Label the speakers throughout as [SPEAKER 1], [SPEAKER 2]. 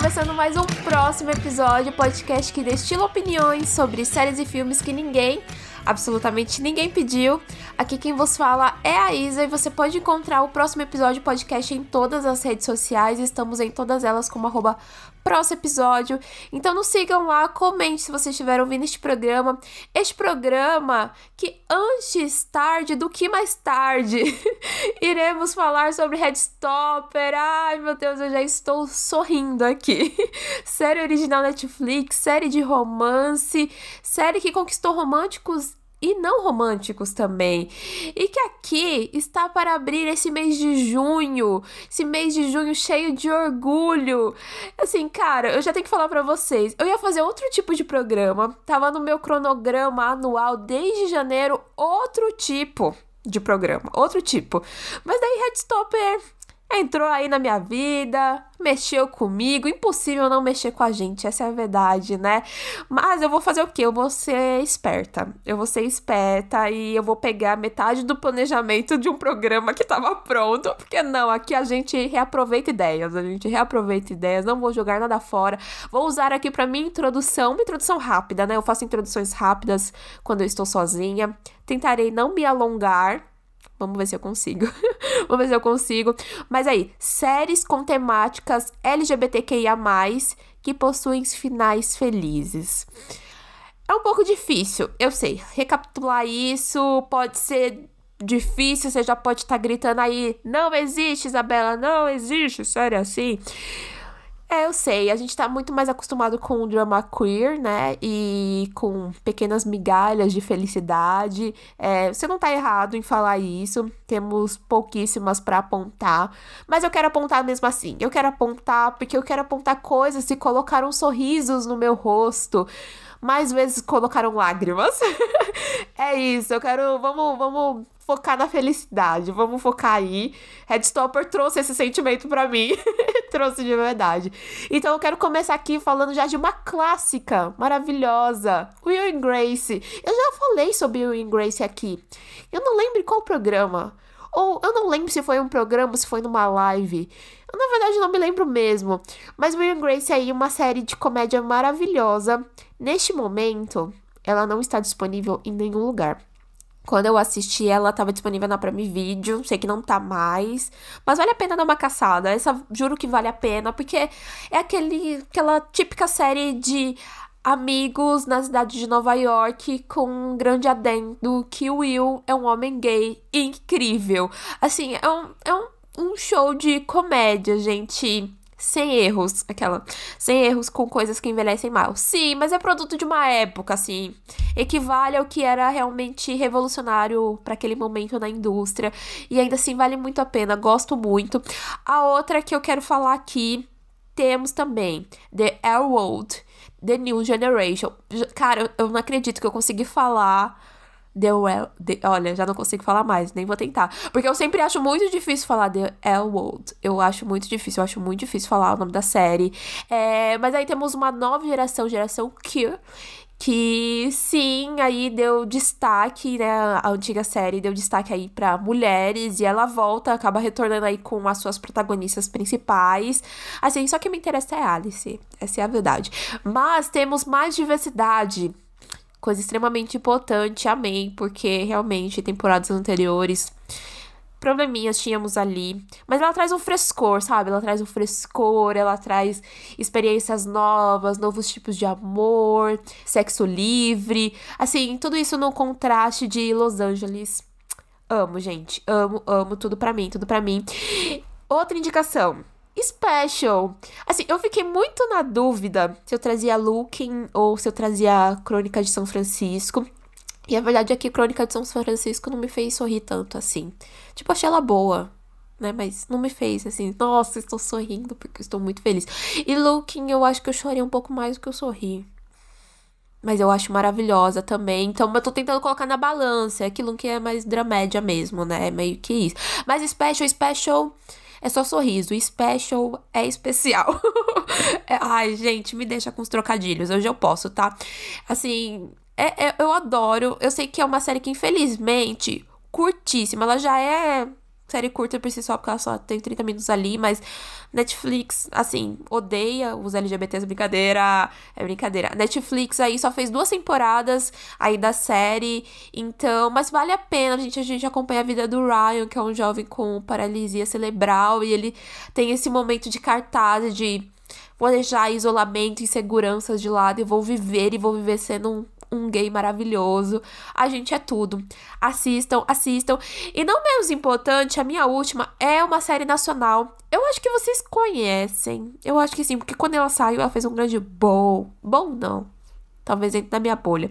[SPEAKER 1] começando mais um próximo episódio, podcast que destila opiniões sobre séries e filmes que ninguém, absolutamente ninguém pediu. Aqui quem vos fala é a Isa e você pode encontrar o próximo episódio podcast em todas as redes sociais. Estamos em todas elas como arroba próximo episódio. Então nos sigam lá, comente se vocês estiver ouvindo este programa. Este programa que antes tarde do que mais tarde iremos falar sobre Headstopper. Ai meu Deus, eu já estou sorrindo aqui. série original Netflix, série de romance, série que conquistou românticos e não românticos também. E que aqui está para abrir esse mês de junho, esse mês de junho cheio de orgulho. Assim, cara, eu já tenho que falar para vocês. Eu ia fazer outro tipo de programa, tava no meu cronograma anual desde janeiro, outro tipo de programa, outro tipo. Mas daí Headstopper entrou aí na minha vida, mexeu comigo. Impossível não mexer com a gente, essa é a verdade, né? Mas eu vou fazer o quê? Eu vou ser esperta. Eu vou ser esperta e eu vou pegar metade do planejamento de um programa que tava pronto. Porque não, aqui a gente reaproveita ideias. A gente reaproveita ideias, não vou jogar nada fora. Vou usar aqui para minha introdução, uma introdução rápida, né? Eu faço introduções rápidas quando eu estou sozinha. Tentarei não me alongar Vamos ver se eu consigo. Vamos ver se eu consigo. Mas aí, séries com temáticas LGBTQIA, que possuem finais felizes. É um pouco difícil, eu sei. Recapitular isso pode ser difícil, você já pode estar tá gritando aí: não existe, Isabela, não existe, sério assim. É, eu sei, a gente tá muito mais acostumado com o drama queer, né? E com pequenas migalhas de felicidade. É, você não tá errado em falar isso, temos pouquíssimas para apontar. Mas eu quero apontar mesmo assim. Eu quero apontar porque eu quero apontar coisas que colocaram sorrisos no meu rosto mais vezes colocaram lágrimas. é isso, eu quero. Vamos, vamos focar na felicidade. Vamos focar aí. Headstopper trouxe esse sentimento para mim. trouxe de verdade. Então eu quero começar aqui falando já de uma clássica maravilhosa. Will and Grace. Eu já falei sobre Will and Grace aqui. Eu não lembro qual programa. Ou eu não lembro se foi um programa, se foi numa live. Eu, na verdade, não me lembro mesmo. Mas Will and Grace é aí uma série de comédia maravilhosa. Neste momento, ela não está disponível em nenhum lugar. Quando eu assisti, ela estava disponível na Prime Video. Sei que não tá mais. Mas vale a pena dar uma caçada. Essa juro que vale a pena, porque é aquele, aquela típica série de amigos na cidade de Nova York com um grande adendo que Will é um homem gay incrível. Assim, é um, é um, um show de comédia, gente sem erros, aquela, sem erros com coisas que envelhecem mal. Sim, mas é produto de uma época, assim, equivale ao que era realmente revolucionário para aquele momento na indústria e ainda assim vale muito a pena, gosto muito. A outra que eu quero falar aqui temos também The Air World, The New Generation. Cara, eu não acredito que eu consegui falar The Well. The, olha, já não consigo falar mais, nem vou tentar. Porque eu sempre acho muito difícil falar The L-World. Eu acho muito difícil, eu acho muito difícil falar o nome da série. É, mas aí temos uma nova geração, geração Q, que sim, aí deu destaque, né? A antiga série deu destaque aí para mulheres e ela volta, acaba retornando aí com as suas protagonistas principais. Assim, só que me interessa é Alice, essa é a verdade. Mas temos mais diversidade coisa extremamente importante, amém, porque realmente temporadas anteriores probleminhas tínhamos ali, mas ela traz um frescor, sabe? Ela traz um frescor, ela traz experiências novas, novos tipos de amor, sexo livre, assim, tudo isso no contraste de Los Angeles. Amo, gente, amo, amo tudo para mim, tudo para mim. Outra indicação, Special. Assim, eu fiquei muito na dúvida se eu trazia Looking ou se eu trazia Crônica de São Francisco. E a verdade é que Crônica de São Francisco não me fez sorrir tanto assim. Tipo, achei ela boa, né? Mas não me fez assim, nossa, estou sorrindo porque estou muito feliz. E Looking, eu acho que eu chorei um pouco mais do que eu sorri. Mas eu acho maravilhosa também. Então eu tô tentando colocar na balança. Aquilo que é mais dramédia mesmo, né? É meio que isso. Mas Special, Special é só sorriso. Special é especial. é, ai, gente, me deixa com os trocadilhos. Hoje eu posso, tá? Assim, é, é, eu adoro. Eu sei que é uma série que, infelizmente, curtíssima. Ela já é série curta por si só, porque ela só tem 30 minutos ali, mas Netflix, assim, odeia os LGBTs, brincadeira, é brincadeira. Netflix aí só fez duas temporadas aí da série, então, mas vale a pena, a gente, a gente acompanha a vida do Ryan, que é um jovem com paralisia cerebral, e ele tem esse momento de cartaz, de vou deixar isolamento, inseguranças de lado e vou viver, e vou viver sendo um um gay maravilhoso. A gente é tudo. Assistam, assistam. E não menos importante, a minha última é uma série nacional. Eu acho que vocês conhecem. Eu acho que sim, porque quando ela saiu, ela fez um grande bom. Bom, não talvez dentro da minha bolha.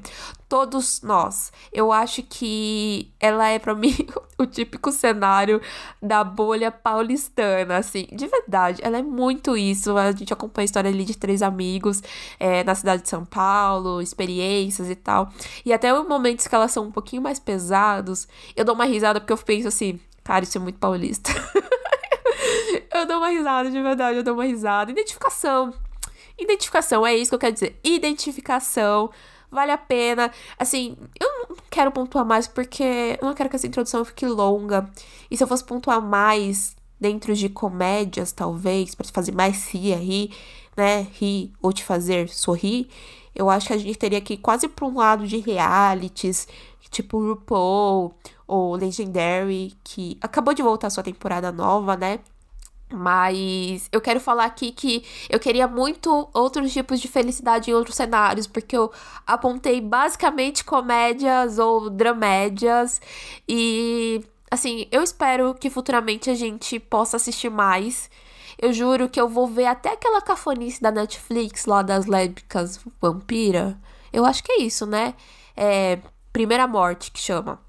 [SPEAKER 1] Todos nós. Eu acho que ela é para mim o típico cenário da bolha paulistana, assim, de verdade. Ela é muito isso. A gente acompanha a história ali de três amigos é, na cidade de São Paulo, experiências e tal. E até os momentos que elas são um pouquinho mais pesados, eu dou uma risada porque eu penso assim, cara, isso é muito paulista. eu dou uma risada, de verdade, eu dou uma risada. Identificação Identificação, é isso que eu quero dizer. Identificação. Vale a pena. Assim, eu não quero pontuar mais porque eu não quero que essa introdução fique longa. E se eu fosse pontuar mais dentro de comédias, talvez, para te fazer mais rir aí, né? Rir ou te fazer sorrir, eu acho que a gente teria que ir quase para um lado de realities, tipo RuPaul ou Legendary, que acabou de voltar sua temporada nova, né? Mas eu quero falar aqui que eu queria muito outros tipos de felicidade em outros cenários, porque eu apontei basicamente comédias ou dramédias e assim, eu espero que futuramente a gente possa assistir mais. Eu juro que eu vou ver até aquela cafonice da Netflix lá das lésbicas vampira. Eu acho que é isso, né? É Primeira Morte que chama.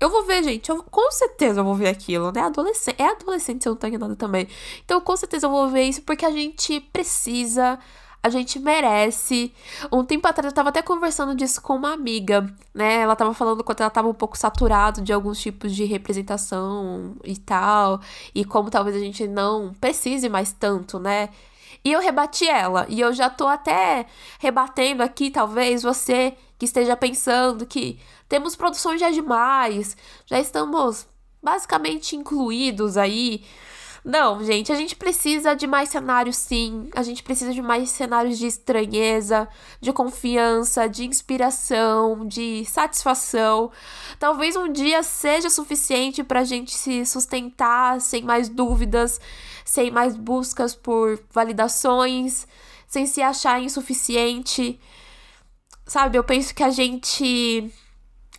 [SPEAKER 1] Eu vou ver, gente. Eu, com certeza eu vou ver aquilo, né? Adolescente, é adolescente, eu não tô enganada também. Então, com certeza eu vou ver isso porque a gente precisa. A gente merece. Um tempo atrás eu tava até conversando disso com uma amiga, né? Ela tava falando quando ela tava um pouco saturado de alguns tipos de representação e tal. E como talvez a gente não precise mais tanto, né? E eu rebati ela. E eu já tô até rebatendo aqui, talvez, você que esteja pensando que temos produções já demais, já estamos basicamente incluídos aí. Não, gente, a gente precisa de mais cenários, sim. A gente precisa de mais cenários de estranheza, de confiança, de inspiração, de satisfação. Talvez um dia seja suficiente para a gente se sustentar sem mais dúvidas, sem mais buscas por validações, sem se achar insuficiente. Sabe, eu penso que a gente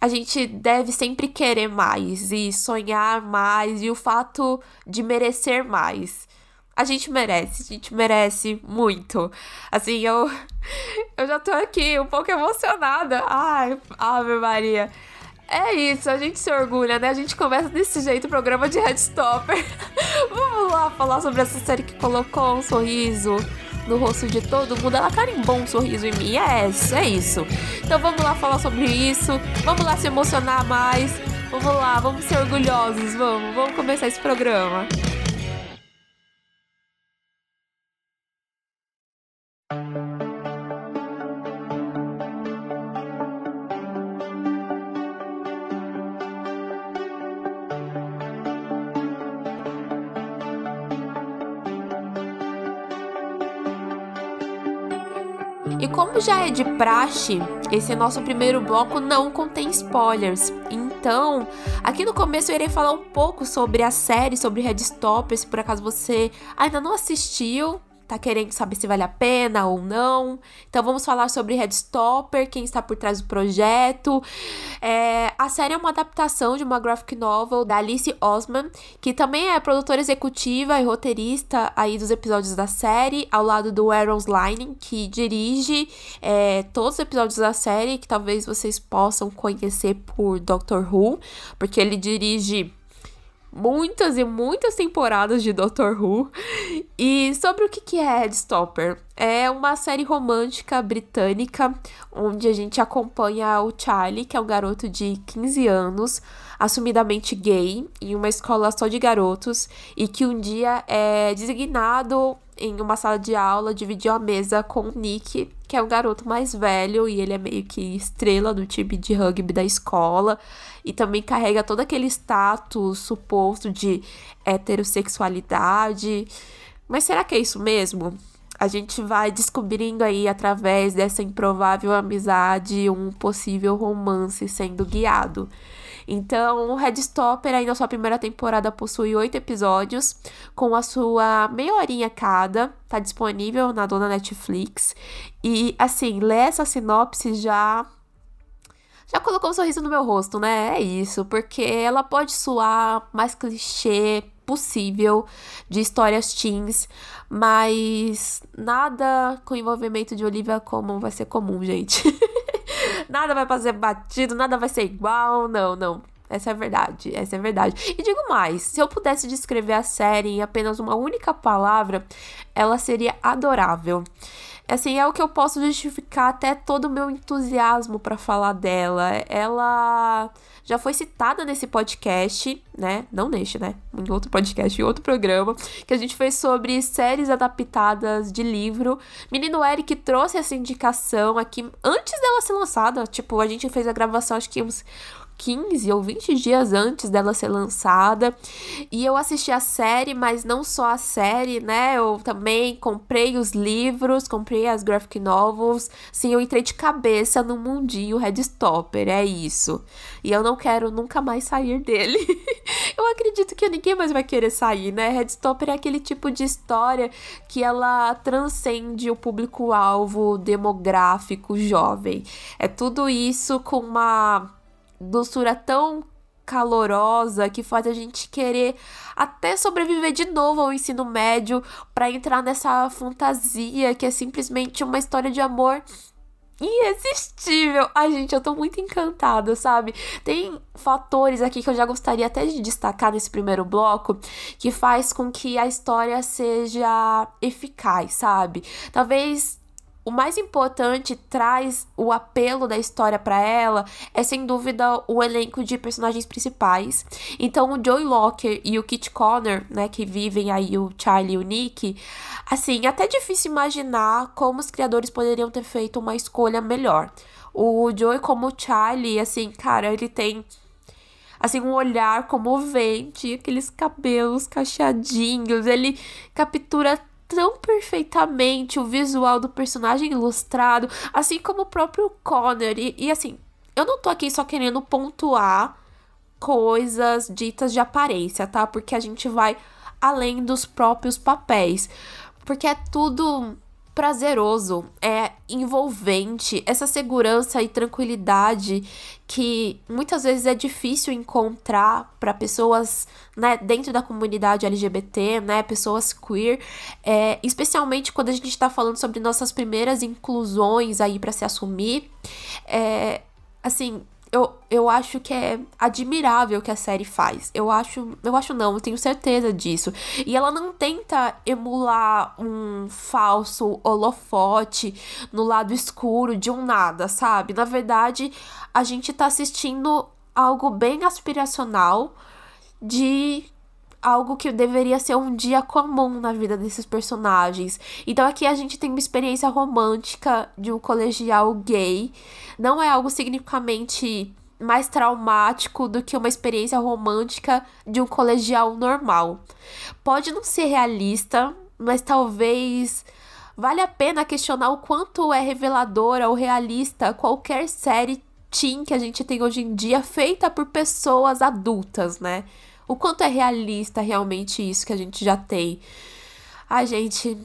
[SPEAKER 1] a gente deve sempre querer mais e sonhar mais e o fato de merecer mais. A gente merece, a gente merece muito. Assim, eu eu já tô aqui um pouco emocionada. Ai, Ave Maria. É isso, a gente se orgulha, né? A gente começa desse jeito o programa de Headstopper. Vamos lá falar sobre essa série que colocou um sorriso no rosto de todo mundo, ela carimbou um sorriso em mim. É, é isso. Então vamos lá falar sobre isso. Vamos lá se emocionar mais. Vamos lá, vamos ser orgulhosos. Vamos, vamos começar esse programa. E como já é de praxe, esse nosso primeiro bloco não contém spoilers. Então, aqui no começo eu irei falar um pouco sobre a série, sobre Red Stopper, se por acaso você ainda não assistiu, tá querendo saber se vale a pena ou não. Então vamos falar sobre Headstopper, quem está por trás do projeto. É, a série é uma adaptação de uma graphic novel da Alice Osman, que também é produtora executiva e roteirista aí dos episódios da série, ao lado do Aaron Lining, que dirige é, todos os episódios da série, que talvez vocês possam conhecer por Doctor Who, porque ele dirige muitas e muitas temporadas de Doctor Who. E sobre o que é Headstopper? É uma série romântica britânica onde a gente acompanha o Charlie, que é um garoto de 15 anos, assumidamente gay em uma escola só de garotos e que um dia é designado em uma sala de aula, dividiu a mesa com o Nick, que é um garoto mais velho e ele é meio que estrela do time de rugby da escola e também carrega todo aquele status suposto de heterossexualidade. Mas será que é isso mesmo? A gente vai descobrindo aí através dessa improvável amizade um possível romance sendo guiado. Então, o Headstopper aí na sua primeira temporada possui oito episódios, com a sua meia horinha cada, tá disponível na dona Netflix. E assim, ler essa sinopse já já colocou um sorriso no meu rosto, né? É isso, porque ela pode soar mais clichê possível de histórias teens, mas nada com envolvimento de Olivia Colman vai ser comum, gente. nada vai fazer batido, nada vai ser igual, não, não. Essa é a verdade, essa é a verdade. E digo mais, se eu pudesse descrever a série em apenas uma única palavra, ela seria adorável. Assim, é o que eu posso justificar até todo o meu entusiasmo para falar dela. Ela já foi citada nesse podcast, né? Não neste, né? Em outro podcast, em outro programa, que a gente fez sobre séries adaptadas de livro. Menino Eric trouxe essa indicação aqui antes dela ser lançada. Tipo, a gente fez a gravação, acho que uns 15 ou 20 dias antes dela ser lançada. E eu assisti a série, mas não só a série, né? Eu também comprei os livros, comprei as graphic novels. Sim, eu entrei de cabeça no mundinho Redstopper, é isso. E eu não quero nunca mais sair dele. eu acredito que ninguém mais vai querer sair, né? Redstopper é aquele tipo de história que ela transcende o público-alvo demográfico jovem. É tudo isso com uma doçura tão calorosa que faz a gente querer até sobreviver de novo ao ensino médio para entrar nessa fantasia que é simplesmente uma história de amor irresistível. Ai, gente, eu tô muito encantada, sabe? Tem fatores aqui que eu já gostaria até de destacar nesse primeiro bloco que faz com que a história seja eficaz, sabe? Talvez o mais importante traz o apelo da história para ela é sem dúvida o elenco de personagens principais. Então o Joey Locker e o Kit Connor, né, que vivem aí o Charlie e o Nick, assim, até difícil imaginar como os criadores poderiam ter feito uma escolha melhor. O Joey como Charlie, assim, cara, ele tem assim, um olhar comovente, aqueles cabelos cacheadinhos, ele captura tão perfeitamente o visual do personagem ilustrado, assim como o próprio Connor. E, e assim, eu não tô aqui só querendo pontuar coisas ditas de aparência, tá? Porque a gente vai além dos próprios papéis. Porque é tudo prazeroso, é envolvente, essa segurança e tranquilidade que muitas vezes é difícil encontrar para pessoas, né, dentro da comunidade LGBT, né, pessoas queer, é, especialmente quando a gente está falando sobre nossas primeiras inclusões aí para se assumir, é, assim, eu, eu acho que é admirável o que a série faz. Eu acho, eu acho não, eu tenho certeza disso. E ela não tenta emular um falso holofote no lado escuro de um nada, sabe? Na verdade, a gente tá assistindo algo bem aspiracional de algo que deveria ser um dia comum na vida desses personagens. Então aqui a gente tem uma experiência romântica de um colegial gay. Não é algo significativamente mais traumático do que uma experiência romântica de um colegial normal. Pode não ser realista, mas talvez vale a pena questionar o quanto é reveladora ou realista qualquer série teen que a gente tem hoje em dia feita por pessoas adultas, né? O quanto é realista realmente isso que a gente já tem. A gente,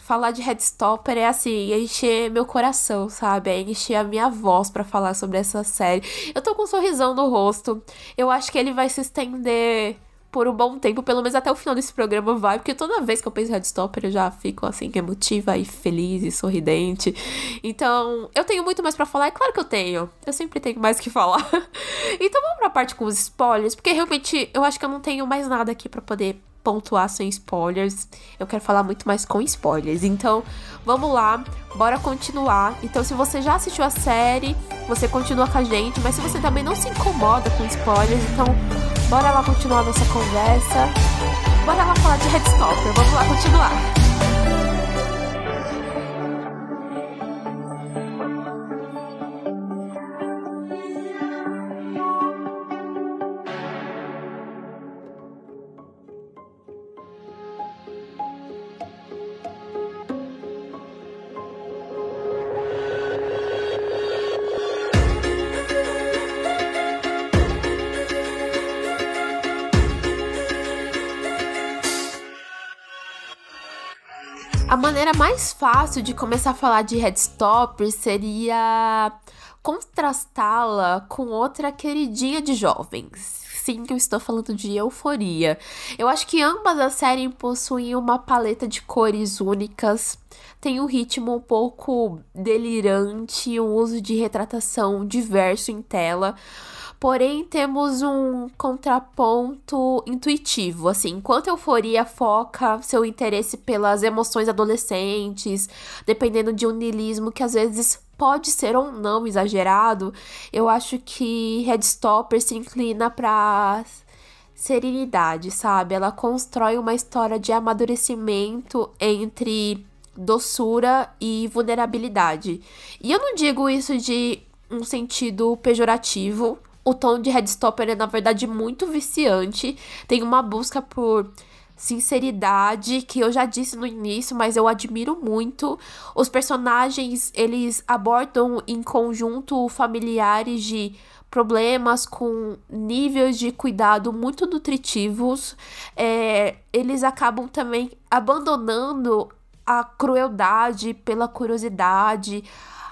[SPEAKER 1] falar de Headstopper é assim, encher meu coração, sabe? É encher a minha voz para falar sobre essa série. Eu tô com um sorrisão no rosto. Eu acho que ele vai se estender por um bom tempo, pelo menos até o final desse programa vai, porque toda vez que eu penso em Headstopper eu já fico assim, emotiva e feliz e sorridente. Então, eu tenho muito mais para falar, é claro que eu tenho. Eu sempre tenho mais que falar. então vamos pra parte com os spoilers, porque realmente eu acho que eu não tenho mais nada aqui para poder pontuar sem spoilers. Eu quero falar muito mais com spoilers. Então, vamos lá, bora continuar. Então, se você já assistiu a série, você continua com a gente. Mas se você também não se incomoda com spoilers, então bora lá continuar nossa conversa. Bora lá falar de Headstopper. Vamos lá continuar. Maneira mais fácil de começar a falar de Headstopper seria contrastá-la com outra queridinha de jovens. Sim, eu estou falando de euforia. Eu acho que ambas as séries possuem uma paleta de cores únicas, tem um ritmo um pouco delirante, um uso de retratação diverso em tela. Porém, temos um contraponto intuitivo, assim, enquanto euforia foca seu interesse pelas emoções adolescentes, dependendo de um niilismo que às vezes pode ser ou não exagerado, eu acho que Headstopper se inclina para serenidade, sabe? Ela constrói uma história de amadurecimento entre doçura e vulnerabilidade. E eu não digo isso de um sentido pejorativo, o tom de Headstopper é, na verdade, muito viciante. Tem uma busca por sinceridade que eu já disse no início, mas eu admiro muito. Os personagens, eles abordam em conjunto familiares de problemas com níveis de cuidado muito nutritivos. É, eles acabam também abandonando a crueldade pela curiosidade,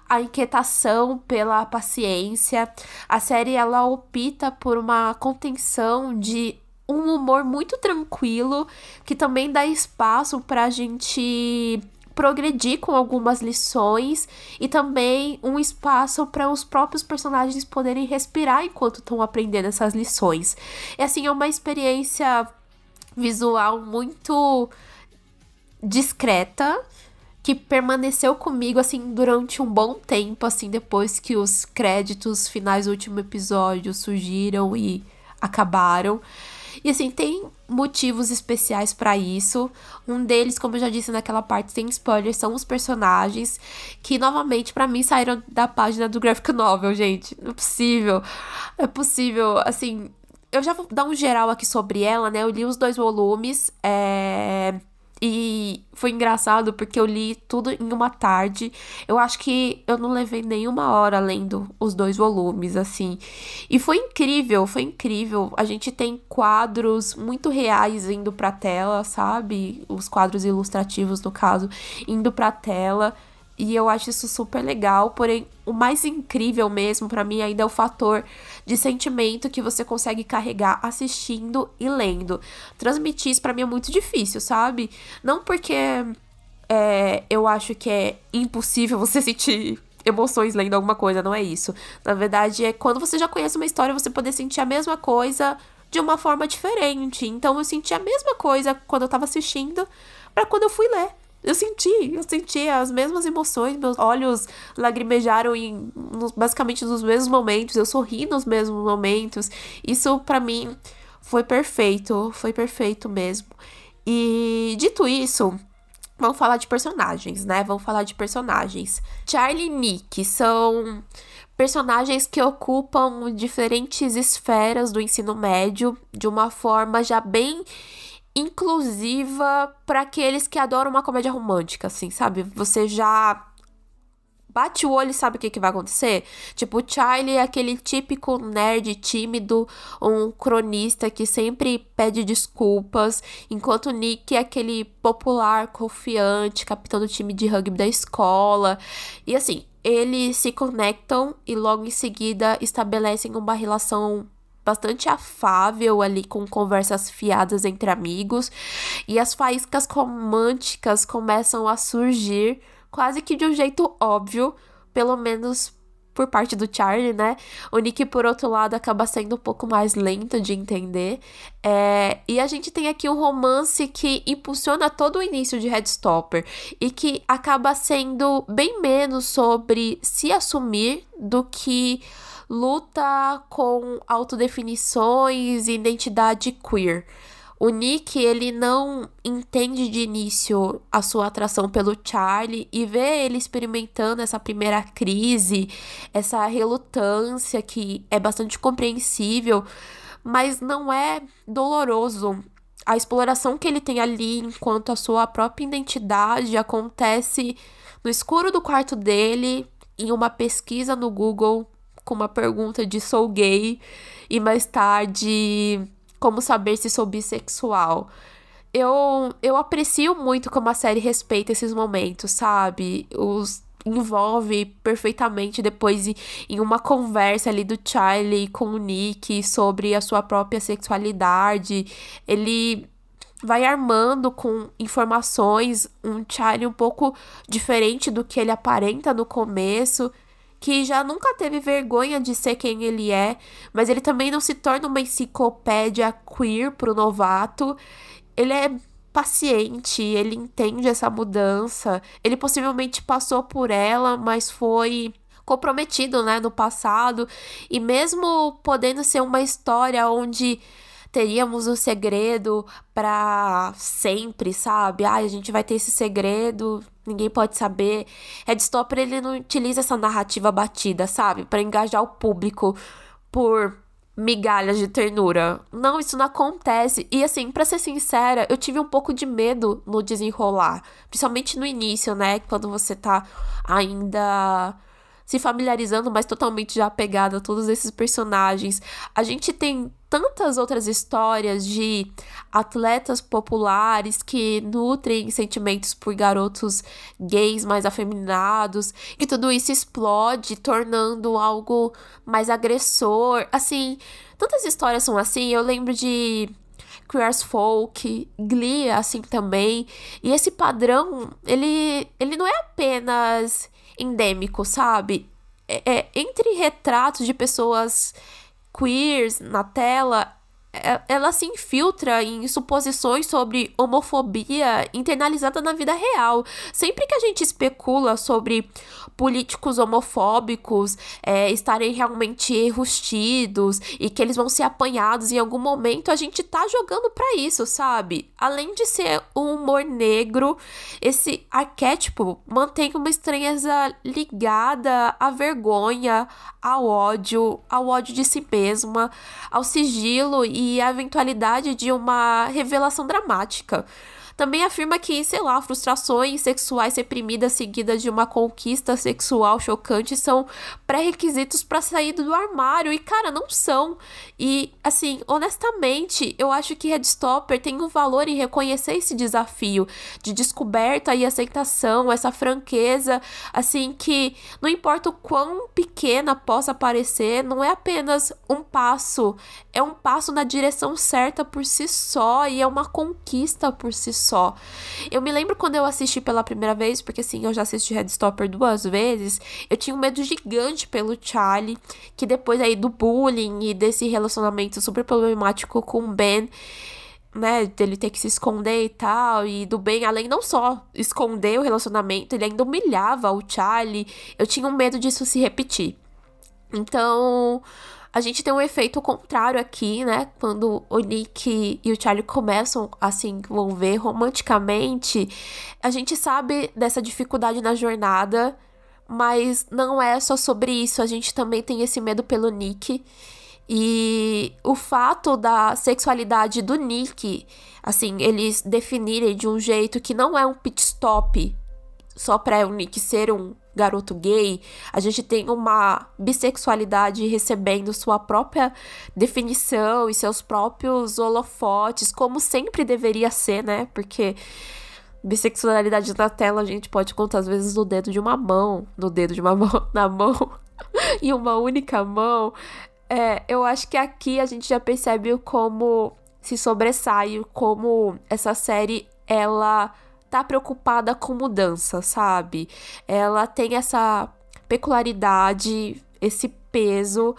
[SPEAKER 1] a inquietação pela paciência. A série ela opta por uma contenção de um humor muito tranquilo que também dá espaço para a gente progredir com algumas lições e também um espaço para os próprios personagens poderem respirar enquanto estão aprendendo essas lições. E assim, é uma experiência visual muito discreta que permaneceu comigo assim durante um bom tempo, assim, depois que os créditos finais do último episódio surgiram e acabaram. E assim, tem motivos especiais para isso. Um deles, como eu já disse naquela parte, tem spoilers, são os personagens que novamente para mim saíram da página do graphic novel, gente. Não é possível. É possível, assim, eu já vou dar um geral aqui sobre ela, né? Eu li os dois volumes, é e foi engraçado porque eu li tudo em uma tarde. Eu acho que eu não levei nenhuma hora lendo os dois volumes, assim. E foi incrível, foi incrível. A gente tem quadros muito reais indo pra tela, sabe? Os quadros ilustrativos, no caso, indo pra tela. E eu acho isso super legal, porém o mais incrível mesmo para mim ainda é o fator de sentimento que você consegue carregar assistindo e lendo. Transmitir isso para mim é muito difícil, sabe? Não porque é, eu acho que é impossível você sentir emoções lendo alguma coisa, não é isso. Na verdade, é quando você já conhece uma história, você poder sentir a mesma coisa de uma forma diferente. Então eu senti a mesma coisa quando eu tava assistindo para quando eu fui ler. Eu senti, eu senti as mesmas emoções, meus olhos lagrimejaram em basicamente nos mesmos momentos, eu sorri nos mesmos momentos. Isso para mim foi perfeito, foi perfeito mesmo. E dito isso, vamos falar de personagens, né? Vamos falar de personagens. Charlie e Nick são personagens que ocupam diferentes esferas do ensino médio de uma forma já bem inclusiva para aqueles que adoram uma comédia romântica, assim, sabe? Você já bate o olho e sabe o que, que vai acontecer. Tipo, o Charlie é aquele típico nerd tímido, um cronista que sempre pede desculpas, enquanto o Nick é aquele popular, confiante, capitão do time de rugby da escola. E assim, eles se conectam e logo em seguida estabelecem uma relação bastante afável ali com conversas fiadas entre amigos e as faíscas românticas começam a surgir quase que de um jeito óbvio, pelo menos por parte do Charlie, né? O Nick, por outro lado, acaba sendo um pouco mais lento de entender. É, e a gente tem aqui um romance que impulsiona todo o início de Headstopper e que acaba sendo bem menos sobre se assumir do que luta com autodefinições e identidade queer. O Nick, ele não entende de início a sua atração pelo Charlie e vê ele experimentando essa primeira crise, essa relutância que é bastante compreensível, mas não é doloroso. A exploração que ele tem ali enquanto a sua própria identidade acontece no escuro do quarto dele, em uma pesquisa no Google com uma pergunta de sou gay e mais tarde como saber se sou bissexual. Eu, eu aprecio muito como a série respeita esses momentos, sabe? Os envolve perfeitamente depois em uma conversa ali do Charlie com o Nick sobre a sua própria sexualidade. Ele vai armando com informações um Charlie um pouco diferente do que ele aparenta no começo que já nunca teve vergonha de ser quem ele é, mas ele também não se torna uma enciclopédia queer pro novato. Ele é paciente, ele entende essa mudança. Ele possivelmente passou por ela, mas foi comprometido, né, no passado, e mesmo podendo ser uma história onde teríamos um segredo para sempre, sabe? Ah, a gente vai ter esse segredo, ninguém pode saber. Headstopper ele não utiliza essa narrativa batida, sabe? Para engajar o público por migalhas de ternura. Não, isso não acontece. E assim, para ser sincera, eu tive um pouco de medo no desenrolar, principalmente no início, né, quando você tá ainda se familiarizando, mas totalmente já apegado a todos esses personagens. A gente tem tantas outras histórias de atletas populares que nutrem sentimentos por garotos gays mais afeminados e tudo isso explode, tornando algo mais agressor. Assim, tantas histórias são assim. Eu lembro de Queer as Folk, Glee, assim também. E esse padrão, ele, ele não é apenas endêmico, sabe? É, é, entre retratos de pessoas queers na tela, ela se infiltra em suposições sobre homofobia internalizada na vida real. Sempre que a gente especula sobre políticos homofóbicos é, estarem realmente rustidos e que eles vão ser apanhados em algum momento, a gente tá jogando para isso, sabe? Além de ser um humor negro, esse arquétipo mantém uma estranheza ligada à vergonha, ao ódio, ao ódio de si mesma, ao sigilo e à eventualidade de uma revelação dramática. Também afirma que, sei lá, frustrações sexuais reprimidas seguidas de uma conquista sexual chocante são pré-requisitos para sair do armário. E, cara, não são. E, assim, honestamente, eu acho que Headstopper tem um valor em reconhecer esse desafio de descoberta e aceitação, essa franqueza, assim, que não importa o quão pequena possa parecer, não é apenas um passo, é um passo na direção certa por si só e é uma conquista por si só só. Eu me lembro quando eu assisti pela primeira vez, porque assim, eu já assisti Headstopper duas vezes, eu tinha um medo gigante pelo Charlie, que depois aí do bullying e desse relacionamento super problemático com o Ben, né, dele ter que se esconder e tal, e do Ben, além não só esconder o relacionamento, ele ainda humilhava o Charlie. Eu tinha um medo disso se repetir. Então, a gente tem um efeito contrário aqui, né? Quando o Nick e o Charlie começam a se envolver romanticamente, a gente sabe dessa dificuldade na jornada, mas não é só sobre isso, a gente também tem esse medo pelo Nick. E o fato da sexualidade do Nick, assim, eles definirem de um jeito que não é um pit stop só pra o Nick ser um garoto gay, a gente tem uma bissexualidade recebendo sua própria definição e seus próprios holofotes, como sempre deveria ser, né? Porque bissexualidade na tela a gente pode contar às vezes no dedo de uma mão, no dedo de uma mão, na mão, e uma única mão. É, eu acho que aqui a gente já percebe como se sobressai, como essa série ela tá preocupada com mudança, sabe? Ela tem essa peculiaridade, esse peso,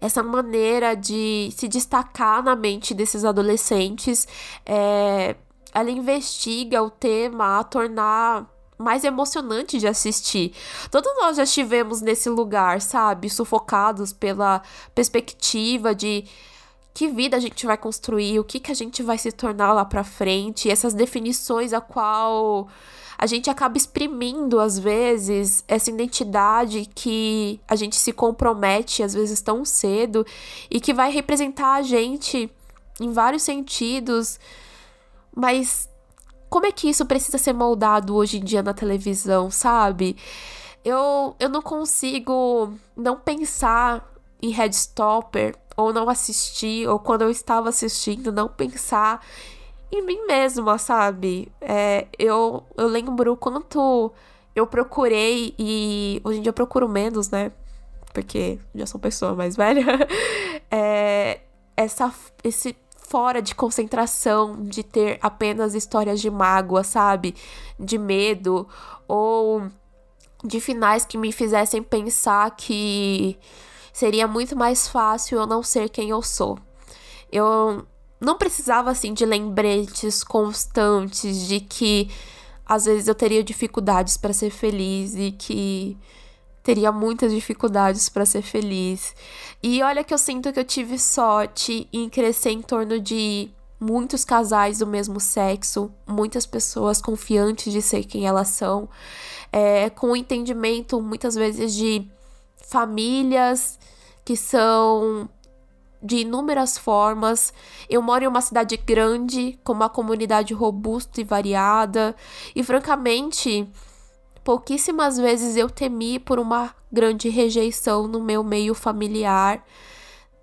[SPEAKER 1] essa maneira de se destacar na mente desses adolescentes. É, ela investiga o tema a tornar mais emocionante de assistir. Todos nós já estivemos nesse lugar, sabe? Sufocados pela perspectiva de que vida a gente vai construir, o que, que a gente vai se tornar lá pra frente, essas definições a qual a gente acaba exprimindo, às vezes, essa identidade que a gente se compromete, às vezes, tão cedo, e que vai representar a gente em vários sentidos, mas como é que isso precisa ser moldado hoje em dia na televisão, sabe? Eu, eu não consigo não pensar em Headstopper ou não assistir, ou quando eu estava assistindo, não pensar em mim mesma, sabe? É, eu, eu lembro quanto eu procurei e hoje em dia eu procuro menos, né? Porque já sou pessoa mais velha. É, essa, esse fora de concentração, de ter apenas histórias de mágoa, sabe? De medo, ou de finais que me fizessem pensar que seria muito mais fácil eu não ser quem eu sou. Eu não precisava assim de lembretes constantes de que às vezes eu teria dificuldades para ser feliz e que teria muitas dificuldades para ser feliz. E olha que eu sinto que eu tive sorte em crescer em torno de muitos casais do mesmo sexo, muitas pessoas confiantes de ser quem elas são, é, com o entendimento muitas vezes de famílias que são de inúmeras formas. Eu moro em uma cidade grande, com uma comunidade robusta e variada, e francamente, Pouquíssimas vezes eu temi por uma grande rejeição no meu meio familiar.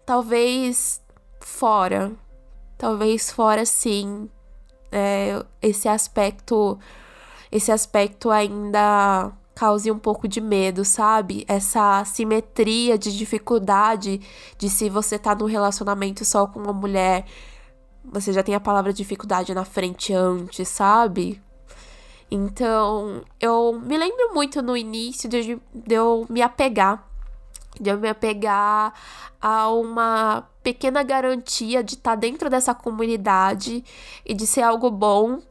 [SPEAKER 1] Talvez fora. Talvez fora sim. É, esse aspecto. Esse aspecto ainda cause um pouco de medo, sabe? Essa simetria de dificuldade de se você tá num relacionamento só com uma mulher, você já tem a palavra dificuldade na frente antes, sabe? Então, eu me lembro muito no início de, de eu me apegar, de eu me apegar a uma pequena garantia de estar tá dentro dessa comunidade e de ser algo bom.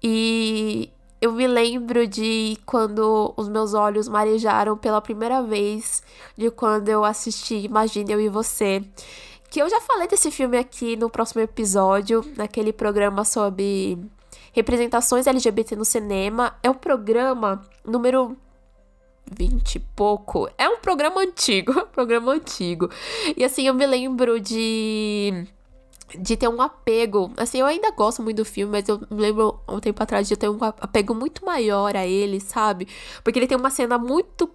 [SPEAKER 1] E eu me lembro de quando os meus olhos marejaram pela primeira vez, de quando eu assisti Imagine Eu e Você. Que eu já falei desse filme aqui no próximo episódio, naquele programa sobre Representações LGBT no Cinema. É o programa número 20 e pouco. É um programa antigo, programa antigo. E assim, eu me lembro de de ter um apego. Assim, eu ainda gosto muito do filme, mas eu lembro um tempo atrás de ter um apego muito maior a ele, sabe? Porque ele tem uma cena muito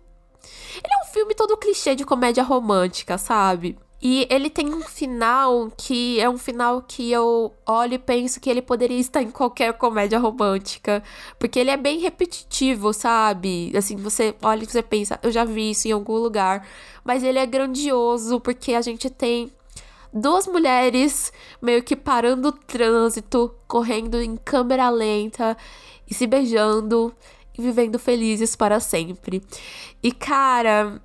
[SPEAKER 1] ele é um filme todo clichê de comédia romântica, sabe? E ele tem um final que é um final que eu olho e penso que ele poderia estar em qualquer comédia romântica. Porque ele é bem repetitivo, sabe? Assim, você olha e você pensa, eu já vi isso em algum lugar. Mas ele é grandioso porque a gente tem duas mulheres meio que parando o trânsito, correndo em câmera lenta e se beijando e vivendo felizes para sempre. E cara,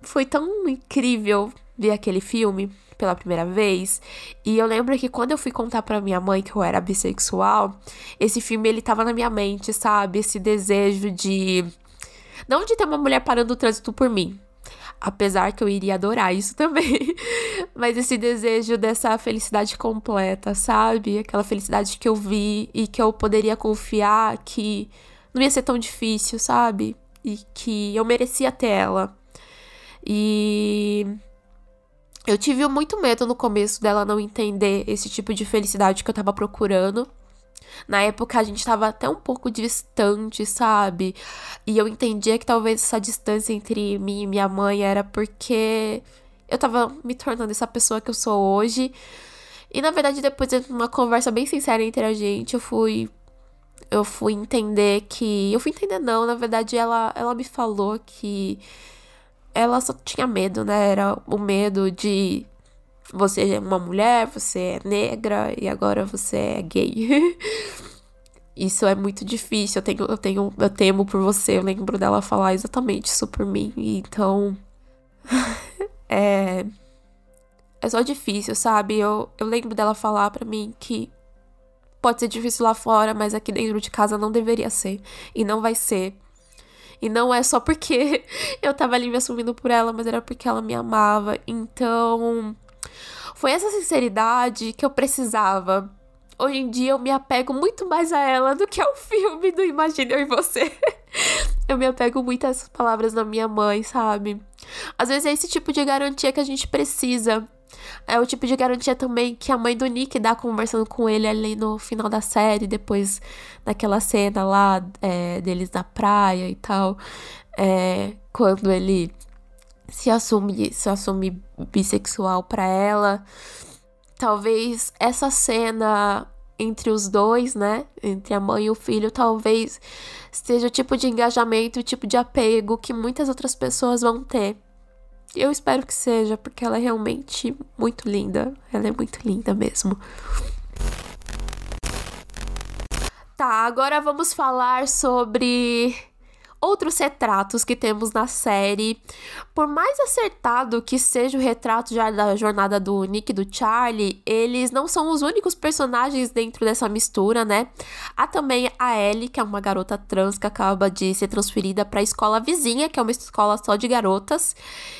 [SPEAKER 1] foi tão incrível ver aquele filme pela primeira vez. E eu lembro que quando eu fui contar para minha mãe que eu era bissexual, esse filme ele tava na minha mente, sabe? Esse desejo de não de ter uma mulher parando o trânsito por mim. Apesar que eu iria adorar isso também. Mas esse desejo dessa felicidade completa, sabe? Aquela felicidade que eu vi e que eu poderia confiar que não ia ser tão difícil, sabe? E que eu merecia ter ela. E eu tive muito medo no começo dela não entender esse tipo de felicidade que eu tava procurando. Na época a gente tava até um pouco distante, sabe? E eu entendia que talvez essa distância entre mim e minha mãe era porque eu tava me tornando essa pessoa que eu sou hoje. E na verdade, depois de uma conversa bem sincera entre a gente, eu fui. Eu fui entender que. Eu fui entender, não, na verdade, ela, ela me falou que ela só tinha medo, né? Era o medo de você é uma mulher, você é negra e agora você é gay. isso é muito difícil. Eu tenho, eu tenho, eu temo por você. Eu lembro dela falar exatamente isso por mim. Então, é. É só difícil, sabe? Eu, eu lembro dela falar para mim que pode ser difícil lá fora, mas aqui dentro de casa não deveria ser. E não vai ser. E não é só porque eu tava ali me assumindo por ela, mas era porque ela me amava. Então, foi essa sinceridade que eu precisava. Hoje em dia eu me apego muito mais a ela do que ao filme do Imagine Eu e Você. eu me apego muito a essas palavras da minha mãe, sabe? Às vezes é esse tipo de garantia que a gente precisa. É o tipo de garantia também que a mãe do Nick dá conversando com ele ali no final da série, depois daquela cena lá é, deles na praia e tal. É, quando ele se assume, se assume bissexual para ela. Talvez essa cena entre os dois, né? Entre a mãe e o filho, talvez seja o tipo de engajamento, o tipo de apego que muitas outras pessoas vão ter. Eu espero que seja, porque ela é realmente muito linda. Ela é muito linda mesmo. Tá, agora vamos falar sobre outros retratos que temos na série. Por mais acertado que seja o retrato da jornada do Nick e do Charlie, eles não são os únicos personagens dentro dessa mistura, né? Há também a Ellie, que é uma garota trans que acaba de ser transferida para a escola vizinha, que é uma escola só de garotas,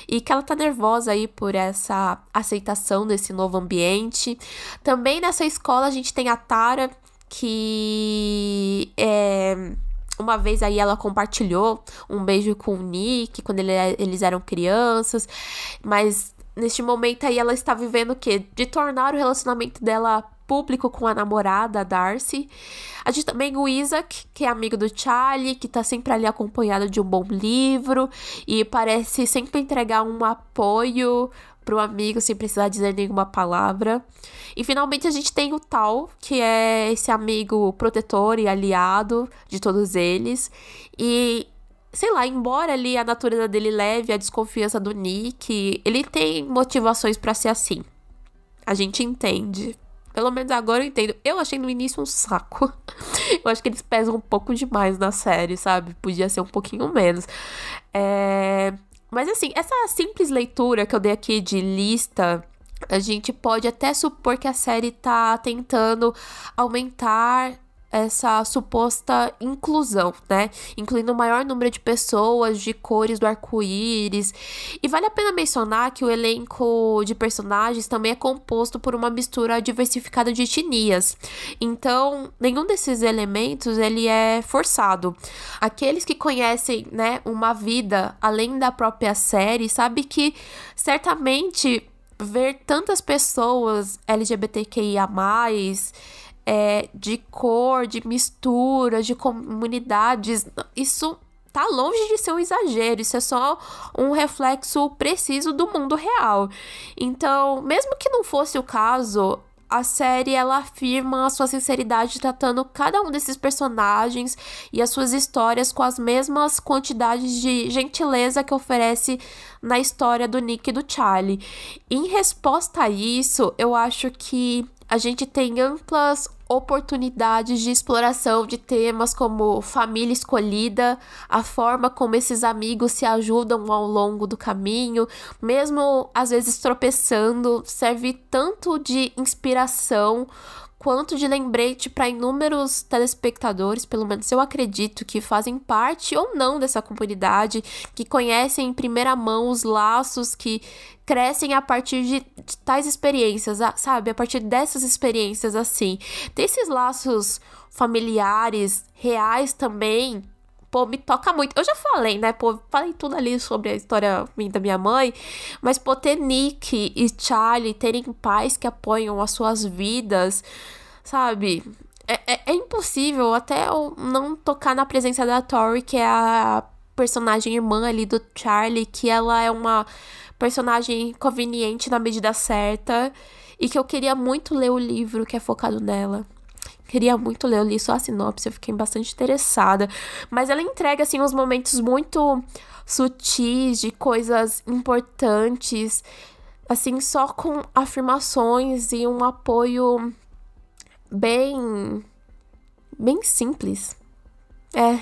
[SPEAKER 1] e que ela tá nervosa aí por essa aceitação desse novo ambiente. Também nessa escola a gente tem a Tara, que é uma vez aí ela compartilhou um beijo com o Nick quando ele, eles eram crianças, mas neste momento aí ela está vivendo o quê? De tornar o relacionamento dela público com a namorada, Darcy. A gente também o Isaac, que é amigo do Charlie, que tá sempre ali acompanhado de um bom livro e parece sempre entregar um apoio pro amigo sem precisar dizer nenhuma palavra. E finalmente a gente tem o Tal, que é esse amigo protetor e aliado de todos eles. E sei lá, embora ali a natureza dele leve a desconfiança do Nick, ele tem motivações para ser assim. A gente entende. Pelo menos agora eu entendo. Eu achei no início um saco. eu acho que eles pesam um pouco demais na série, sabe? Podia ser um pouquinho menos. É... Mas assim, essa simples leitura que eu dei aqui de lista a gente pode até supor que a série tá tentando aumentar essa suposta inclusão, né? Incluindo o maior número de pessoas, de cores do arco-íris. E vale a pena mencionar que o elenco de personagens também é composto por uma mistura diversificada de etnias. Então, nenhum desses elementos ele é forçado. Aqueles que conhecem, né, uma vida além da própria série, sabe que certamente ver tantas pessoas LGBTQIA é, de cor, de mistura, de comunidades, isso tá longe de ser um exagero, isso é só um reflexo preciso do mundo real. Então, mesmo que não fosse o caso, a série ela afirma a sua sinceridade tratando cada um desses personagens e as suas histórias com as mesmas quantidades de gentileza que oferece na história do Nick e do Charlie. Em resposta a isso, eu acho que a gente tem amplas oportunidades de exploração de temas como família escolhida, a forma como esses amigos se ajudam ao longo do caminho, mesmo às vezes tropeçando, serve tanto de inspiração quanto de lembrete para inúmeros telespectadores, pelo menos eu acredito, que fazem parte ou não dessa comunidade, que conhecem em primeira mão os laços que crescem a partir de, tais experiências, sabe? A partir dessas experiências assim. Tem esses laços familiares, reais também, pô, me toca muito. Eu já falei, né? Pô, falei tudo ali sobre a história da minha mãe, mas pô, ter Nick e Charlie terem pais que apoiam as suas vidas, sabe? É, é, é impossível até eu não tocar na presença da Tori, que é a personagem irmã ali do Charlie, que ela é uma personagem conveniente na medida certa e que eu queria muito ler o livro que é focado nela. Queria muito ler, eu li só a sinopse, eu fiquei bastante interessada. Mas ela entrega, assim, uns momentos muito sutis de coisas importantes, assim, só com afirmações e um apoio bem. bem simples. É,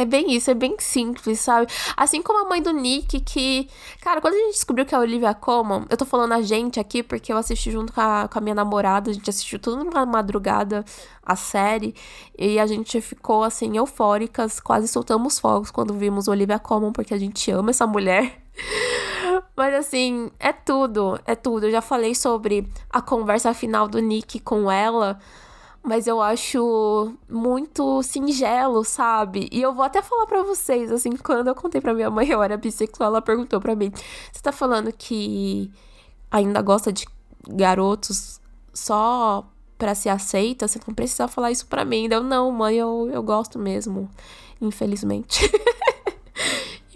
[SPEAKER 1] É bem isso, é bem simples, sabe? Assim como a mãe do Nick, que. Cara, quando a gente descobriu que é a Olivia Colman, eu tô falando a gente aqui porque eu assisti junto com a, com a minha namorada, a gente assistiu tudo na madrugada a série, e a gente ficou assim, eufóricas, quase soltamos fogos quando vimos Olivia Colman, porque a gente ama essa mulher. Mas assim, é tudo, é tudo. Eu já falei sobre a conversa final do Nick com ela mas eu acho muito singelo, sabe? E eu vou até falar para vocês, assim, quando eu contei pra minha mãe eu era bissexual, ela perguntou para mim: "Você tá falando que ainda gosta de garotos só para ser aceita? Você não precisa falar isso para mim". Eu: "Não, mãe, eu, eu gosto mesmo, infelizmente".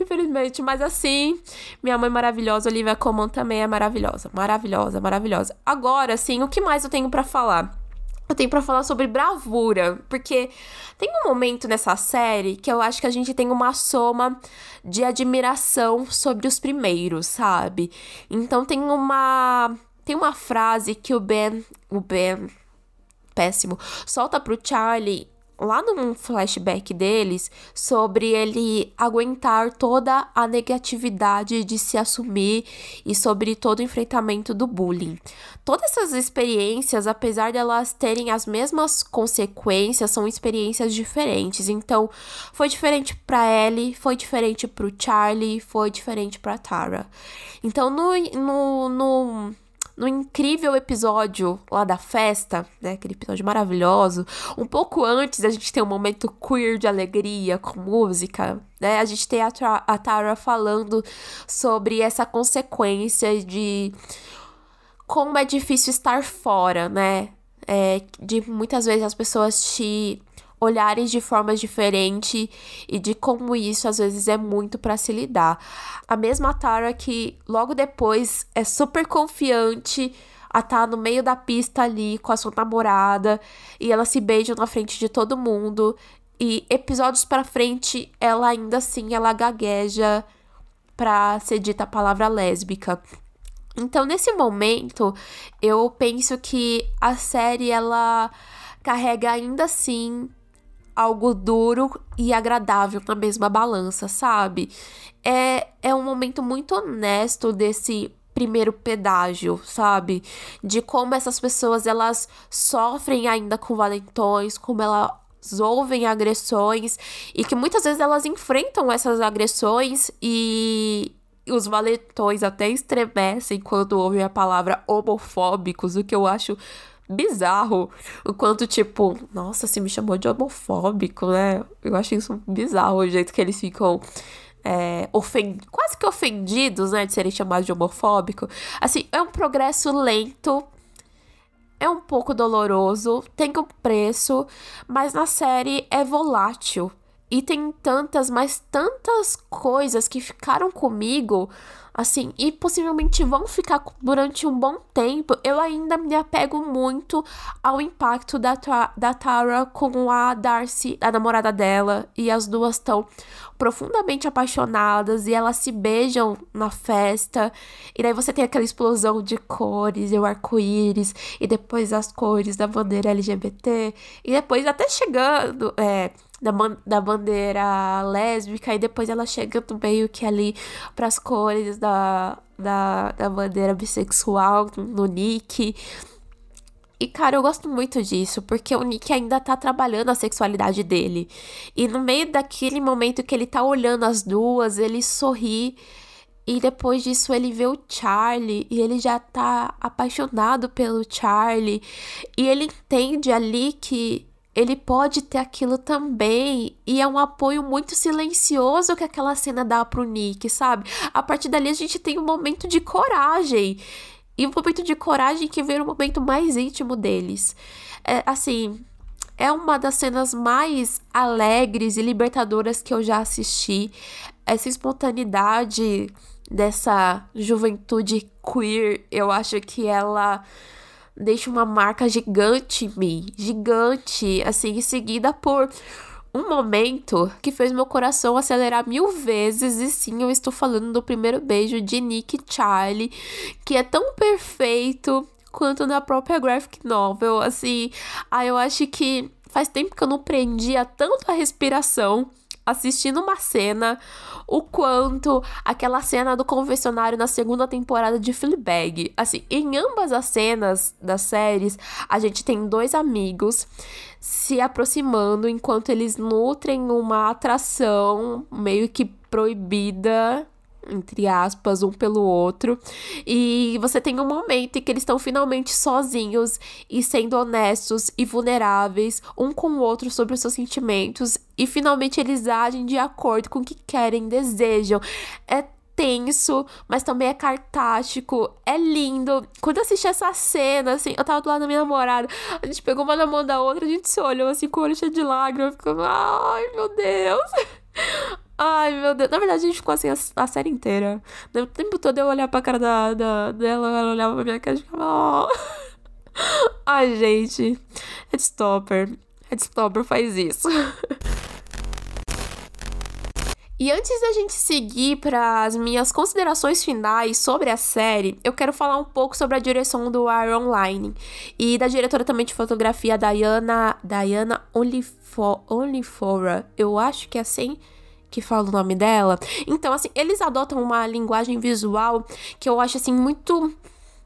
[SPEAKER 1] Infelizmente, mas assim, minha mãe maravilhosa, Olivia Coman também é maravilhosa, maravilhosa, maravilhosa. Agora, assim, o que mais eu tenho para falar? Eu tenho para falar sobre bravura, porque tem um momento nessa série que eu acho que a gente tem uma soma de admiração sobre os primeiros, sabe? Então tem uma tem uma frase que o Ben, o Ben péssimo, solta pro Charlie lá num flashback deles sobre ele aguentar toda a negatividade de se assumir e sobre todo o enfrentamento do bullying. Todas essas experiências, apesar de elas terem as mesmas consequências, são experiências diferentes. Então, foi diferente para Ellie, foi diferente para o Charlie, foi diferente para Tara. Então, no, no, no no incrível episódio lá da festa, né? Aquele episódio maravilhoso. Um pouco antes a gente tem um momento queer de alegria com música, né? A gente tem a, a Tara falando sobre essa consequência de como é difícil estar fora, né? É, de muitas vezes as pessoas te olhares de formas diferentes e de como isso às vezes é muito para se lidar. A mesma Tara que logo depois é super confiante a estar tá no meio da pista ali com a sua namorada e ela se beija na frente de todo mundo e episódios para frente ela ainda assim ela gagueja para ser dita a palavra lésbica. Então, nesse momento, eu penso que a série ela carrega ainda assim algo duro e agradável na mesma balança, sabe? É, é um momento muito honesto desse primeiro pedágio, sabe? De como essas pessoas elas sofrem ainda com valentões, como elas ouvem agressões e que muitas vezes elas enfrentam essas agressões e os valentões até estremecem quando ouvem a palavra homofóbicos, o que eu acho bizarro. O quanto, tipo, nossa, se me chamou de homofóbico, né? Eu acho isso bizarro o jeito que eles ficam. É, ofend... quase que ofendidos, né, de serem chamados de homofóbico. Assim, é um progresso lento, é um pouco doloroso, tem um preço, mas na série é volátil. E tem tantas, mas tantas coisas que ficaram comigo assim, e possivelmente vão ficar durante um bom tempo, eu ainda me apego muito ao impacto da, da Tara com a Darcy, a namorada dela, e as duas estão profundamente apaixonadas e elas se beijam na festa, e daí você tem aquela explosão de cores, e o arco-íris, e depois as cores da bandeira LGBT, e depois até chegando, é da, da bandeira lésbica e depois ela chega meio que ali pras cores da, da, da bandeira bissexual no Nick. E, cara, eu gosto muito disso, porque o Nick ainda tá trabalhando a sexualidade dele. E no meio daquele momento que ele tá olhando as duas, ele sorri. E depois disso ele vê o Charlie e ele já tá apaixonado pelo Charlie. E ele entende ali que ele pode ter aquilo também. E é um apoio muito silencioso que aquela cena dá pro Nick, sabe? A partir dali a gente tem um momento de coragem. E um momento de coragem que vira o um momento mais íntimo deles. É, assim, é uma das cenas mais alegres e libertadoras que eu já assisti. Essa espontaneidade dessa juventude queer, eu acho que ela deixa uma marca gigante em mim, gigante, assim, seguida por um momento que fez meu coração acelerar mil vezes. E sim, eu estou falando do primeiro beijo de Nick Charlie, que é tão perfeito quanto na própria graphic novel. Assim, ah, eu acho que faz tempo que eu não prendia tanto a respiração assistindo uma cena, o quanto aquela cena do confessionário na segunda temporada de Fleabag. Assim, em ambas as cenas das séries, a gente tem dois amigos se aproximando enquanto eles nutrem uma atração meio que proibida entre aspas, um pelo outro. E você tem um momento em que eles estão finalmente sozinhos e sendo honestos e vulneráveis um com o outro sobre os seus sentimentos. E finalmente eles agem de acordo com o que querem, desejam. É tenso, mas também é cartástico, é lindo. Quando eu assisti essa cena, assim, eu tava do lado da minha namorada, a gente pegou uma na mão da outra, a gente se olhou assim com o olho cheio de lágrimas, ficando, ai meu Deus. Ai, meu Deus. Na verdade, a gente ficou assim a, a série inteira. O tempo todo eu olhava pra cara da, da, dela, ela olhava pra minha cara e ficava. Oh. Ai, gente. Headstopper. Headstopper faz isso. E antes da gente seguir para as minhas considerações finais sobre a série, eu quero falar um pouco sobre a direção do Aaron Line e da diretora também de fotografia Diana Diana Olifora. Eu acho que é assim que fala o nome dela. Então, assim, eles adotam uma linguagem visual que eu acho, assim, muito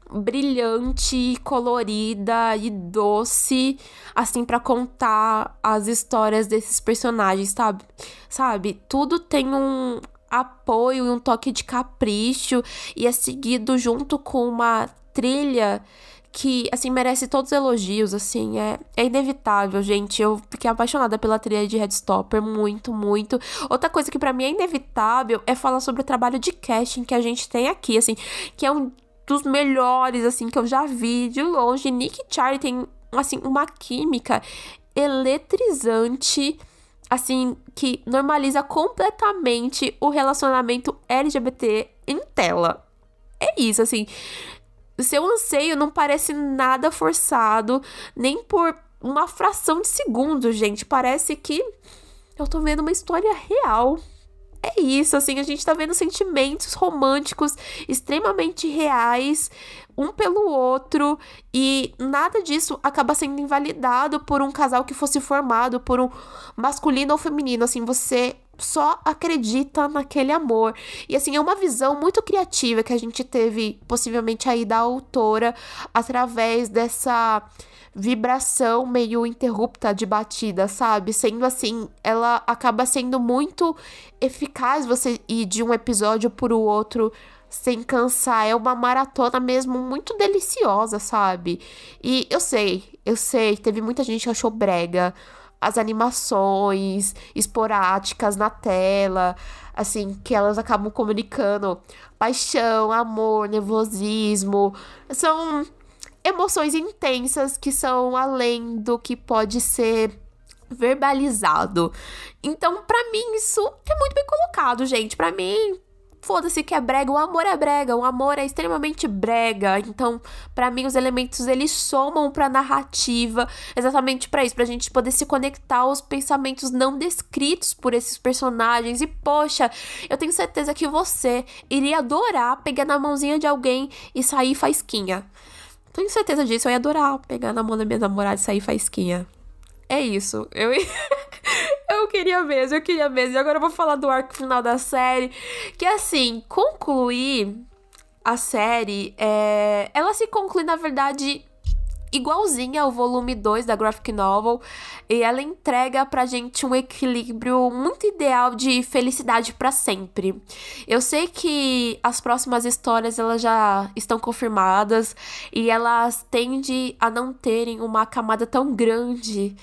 [SPEAKER 1] brilhante, colorida e doce, assim, para contar as histórias desses personagens, sabe? Sabe? Tudo tem um apoio e um toque de capricho e é seguido junto com uma trilha que, assim, merece todos os elogios, assim, é, é inevitável, gente. Eu fiquei apaixonada pela trilha de Headstopper, muito, muito. Outra coisa que para mim é inevitável é falar sobre o trabalho de casting que a gente tem aqui, assim, que é um dos melhores, assim, que eu já vi de longe. Nick e Charlie tem, assim, uma química eletrizante, assim, que normaliza completamente o relacionamento LGBT em tela. É isso, assim seu anseio não parece nada forçado, nem por uma fração de segundo, gente. Parece que eu tô vendo uma história real. É isso, assim, a gente tá vendo sentimentos românticos extremamente reais, um pelo outro, e nada disso acaba sendo invalidado por um casal que fosse formado por um masculino ou feminino. Assim, você só acredita naquele amor. E assim, é uma visão muito criativa que a gente teve, possivelmente aí da autora, através dessa vibração meio interrupta de batida, sabe? Sendo assim, ela acaba sendo muito eficaz você ir de um episódio para o outro sem cansar. É uma maratona mesmo muito deliciosa, sabe? E eu sei, eu sei, teve muita gente que achou brega as animações esporádicas na tela, assim, que elas acabam comunicando paixão, amor, nervosismo. São emoções intensas que são além do que pode ser verbalizado. Então, para mim isso é muito bem colocado, gente. Para mim foda-se que é brega, o amor é brega, o amor é extremamente brega. Então, para mim, os elementos eles somam pra narrativa exatamente para isso, pra gente poder se conectar aos pensamentos não descritos por esses personagens. E, poxa, eu tenho certeza que você iria adorar pegar na mãozinha de alguém e sair faisquinha. Tenho certeza disso, eu ia adorar pegar na mão da minha namorada e sair faisquinha. É isso. Eu Eu queria mesmo, eu queria mesmo. E agora eu vou falar do arco final da série. Que assim, concluir a série, é... ela se conclui, na verdade, igualzinha ao volume 2 da graphic novel e ela entrega pra gente um equilíbrio muito ideal de felicidade para sempre. Eu sei que as próximas histórias elas já estão confirmadas e elas tendem a não terem uma camada tão grande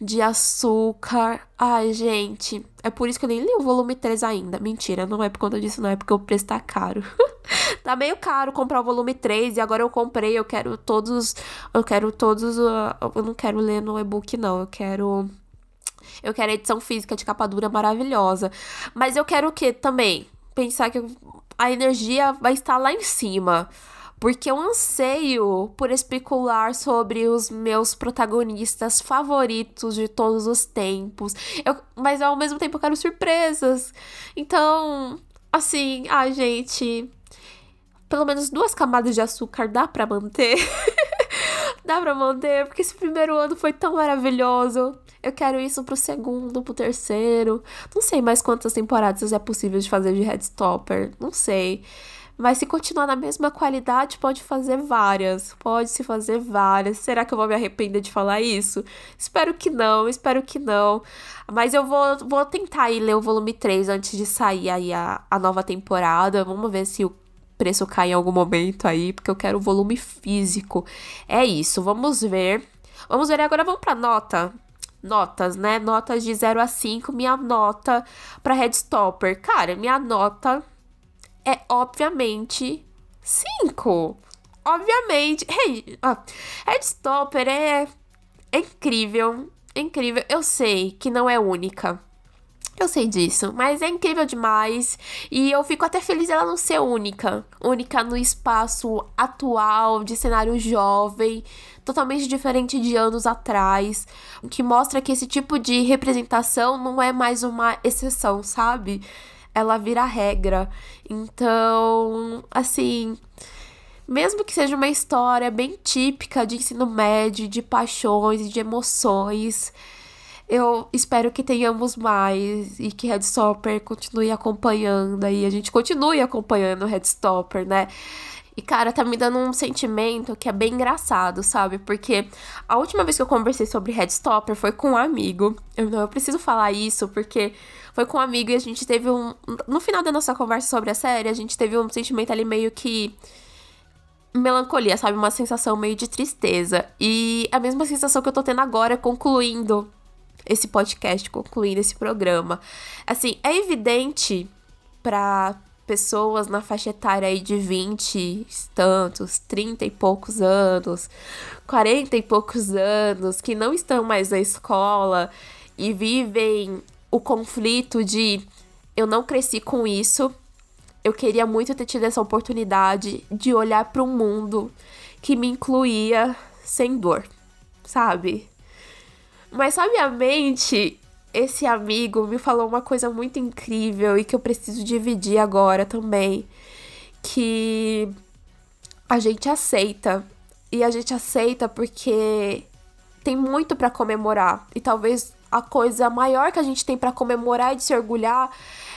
[SPEAKER 1] de açúcar. Ai, gente, é por isso que eu nem li o volume 3 ainda. Mentira, não é por conta disso, não, é porque o preço tá caro. tá meio caro comprar o volume 3 e agora eu comprei, eu quero todos, eu quero todos, uh, eu não quero ler no e-book não, eu quero eu quero a edição física de capa dura maravilhosa. Mas eu quero o que também? Pensar que a energia vai estar lá em cima porque eu anseio por especular sobre os meus protagonistas favoritos de todos os tempos. Eu, mas ao mesmo tempo eu quero surpresas. Então, assim, ai, gente, pelo menos duas camadas de açúcar dá para manter. Dá pra manter, porque esse primeiro ano foi tão maravilhoso. Eu quero isso pro segundo, pro terceiro. Não sei mais quantas temporadas é possível de fazer de Headstopper. Não sei. Mas se continuar na mesma qualidade, pode fazer várias. Pode se fazer várias. Será que eu vou me arrepender de falar isso? Espero que não, espero que não. Mas eu vou, vou tentar ir ler o volume 3 antes de sair aí a, a nova temporada. Vamos ver se o preço cai em algum momento aí, porque eu quero o volume físico. É isso, vamos ver. Vamos ver agora, vamos pra nota notas, né? Notas de 0 a 5, minha nota para Headstopper. Cara, minha nota é obviamente 5. Obviamente. Hey, ah, Headstopper é, é incrível. É incrível. Eu sei que não é única. Eu sei disso, mas é incrível demais e eu fico até feliz ela não ser única. Única no espaço atual, de cenário jovem, totalmente diferente de anos atrás, que mostra que esse tipo de representação não é mais uma exceção, sabe? Ela vira regra. Então, assim, mesmo que seja uma história bem típica de ensino médio, de paixões e de emoções, eu espero que tenhamos mais e que Headstopper continue acompanhando aí, a gente continue acompanhando o Headstopper, né? E, cara, tá me dando um sentimento que é bem engraçado, sabe? Porque a última vez que eu conversei sobre Headstopper foi com um amigo. Eu não eu preciso falar isso, porque foi com um amigo e a gente teve um. No final da nossa conversa sobre a série, a gente teve um sentimento ali meio que. Melancolia, sabe? Uma sensação meio de tristeza. E a mesma sensação que eu tô tendo agora, concluindo esse podcast, concluindo esse programa. Assim, é evidente para pessoas na faixa etária aí de 20 tantos, 30 e poucos anos, 40 e poucos anos, que não estão mais na escola e vivem o conflito de eu não cresci com isso, eu queria muito ter tido essa oportunidade de olhar para um mundo que me incluía sem dor, sabe? Mas sabiamente, esse amigo me falou uma coisa muito incrível e que eu preciso dividir agora também, que a gente aceita. E a gente aceita porque tem muito para comemorar. E talvez a coisa maior que a gente tem para comemorar e de se orgulhar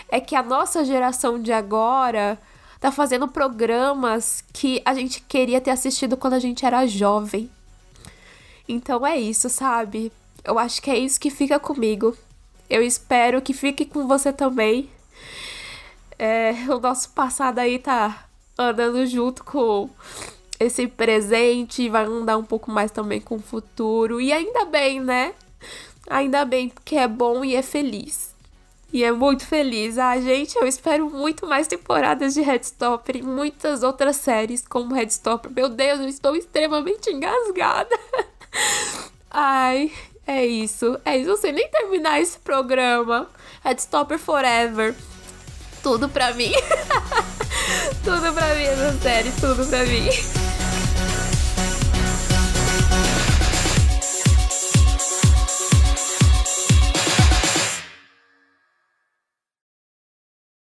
[SPEAKER 1] é que a nossa geração de agora tá fazendo programas que a gente queria ter assistido quando a gente era jovem. Então é isso, sabe? Eu acho que é isso que fica comigo. Eu espero que fique com você também. É, o nosso passado aí tá andando junto com esse presente, vai andar um pouco mais também com o futuro. E ainda bem, né? Ainda bem, porque é bom e é feliz. E é muito feliz. Ah, gente, eu espero muito mais temporadas de Headstopper e muitas outras séries como Headstopper. Meu Deus, eu estou extremamente engasgada. Ai, é isso, é isso. Não sei nem terminar esse programa. Headstopper Forever. Tudo pra mim. tudo pra mim essa série, tudo pra mim.